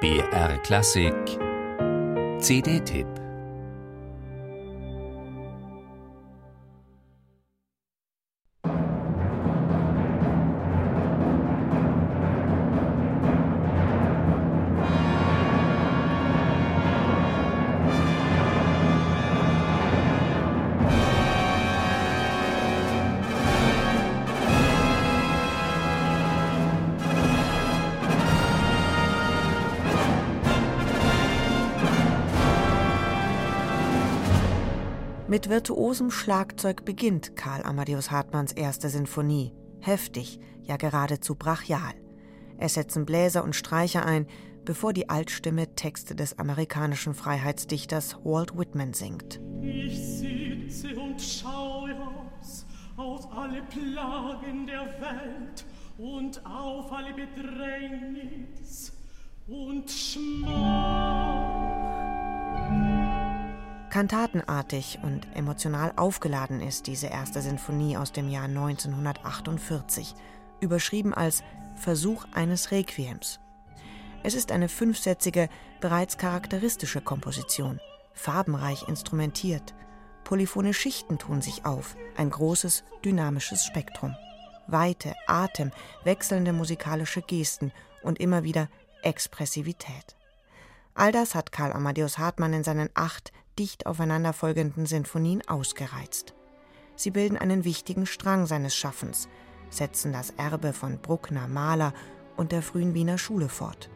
BR Klassik. CD-Tipp Mit virtuosem Schlagzeug beginnt Karl Amadeus Hartmanns erste Sinfonie. Heftig, ja geradezu brachial. Es setzen Bläser und Streicher ein, bevor die Altstimme Texte des amerikanischen Freiheitsdichters Walt Whitman singt. Ich sitze und schaue aus, auf alle Plagen der Welt und auf alle Bedrängnis und Schmach. Kantatenartig und emotional aufgeladen ist diese erste Sinfonie aus dem Jahr 1948, überschrieben als Versuch eines Requiems. Es ist eine fünfsätzige, bereits charakteristische Komposition, farbenreich instrumentiert. Polyphone Schichten tun sich auf, ein großes, dynamisches Spektrum. Weite, Atem, wechselnde musikalische Gesten und immer wieder Expressivität. All das hat Karl Amadeus Hartmann in seinen acht dicht aufeinanderfolgenden Sinfonien ausgereizt. Sie bilden einen wichtigen Strang seines Schaffens, setzen das Erbe von Bruckner, Mahler und der frühen Wiener Schule fort.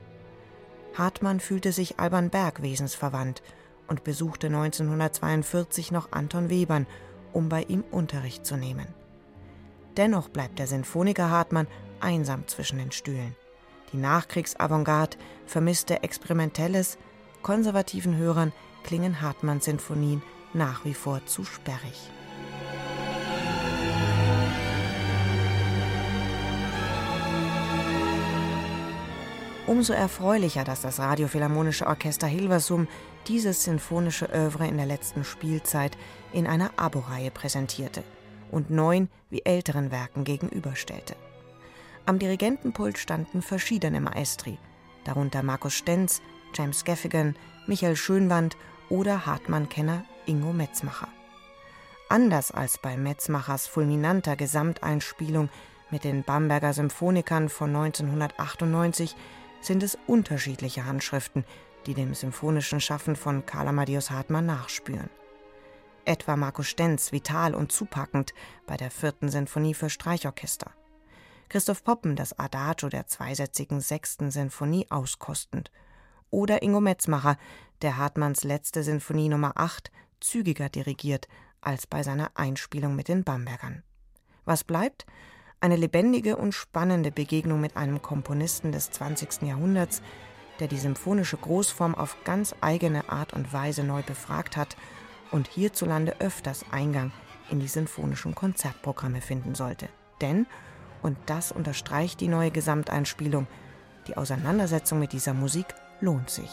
Hartmann fühlte sich Alban Berg wesensverwandt und besuchte 1942 noch Anton Webern, um bei ihm Unterricht zu nehmen. Dennoch bleibt der Sinfoniker Hartmann einsam zwischen den Stühlen. Die Nachkriegsavantgarde vermisste Experimentelles, konservativen Hörern klingen Hartmanns Sinfonien nach wie vor zu sperrig. Umso erfreulicher, dass das Radiophilharmonische Orchester Hilversum dieses sinfonische Övre in der letzten Spielzeit in einer Abo-Reihe präsentierte und neun wie älteren Werken gegenüberstellte. Am Dirigentenpult standen verschiedene Maestri, darunter Markus Stenz, James Gaffigan, Michael Schönwand oder Hartmann-Kenner Ingo Metzmacher. Anders als bei Metzmachers fulminanter Gesamteinspielung mit den Bamberger Symphonikern von 1998 sind es unterschiedliche Handschriften, die dem symphonischen Schaffen von Karl Amadeus Hartmann nachspüren. Etwa Markus Stenz vital und zupackend bei der vierten Sinfonie für Streichorchester. Christoph Poppen das Adagio der zweisätzigen sechsten Sinfonie auskostend – oder Ingo Metzmacher, der Hartmanns letzte Sinfonie Nummer 8 zügiger dirigiert als bei seiner Einspielung mit den Bambergern. Was bleibt? Eine lebendige und spannende Begegnung mit einem Komponisten des 20. Jahrhunderts, der die symphonische Großform auf ganz eigene Art und Weise neu befragt hat und hierzulande öfters Eingang in die sinfonischen Konzertprogramme finden sollte. Denn, und das unterstreicht die neue Gesamteinspielung, die Auseinandersetzung mit dieser Musik lohnt sich.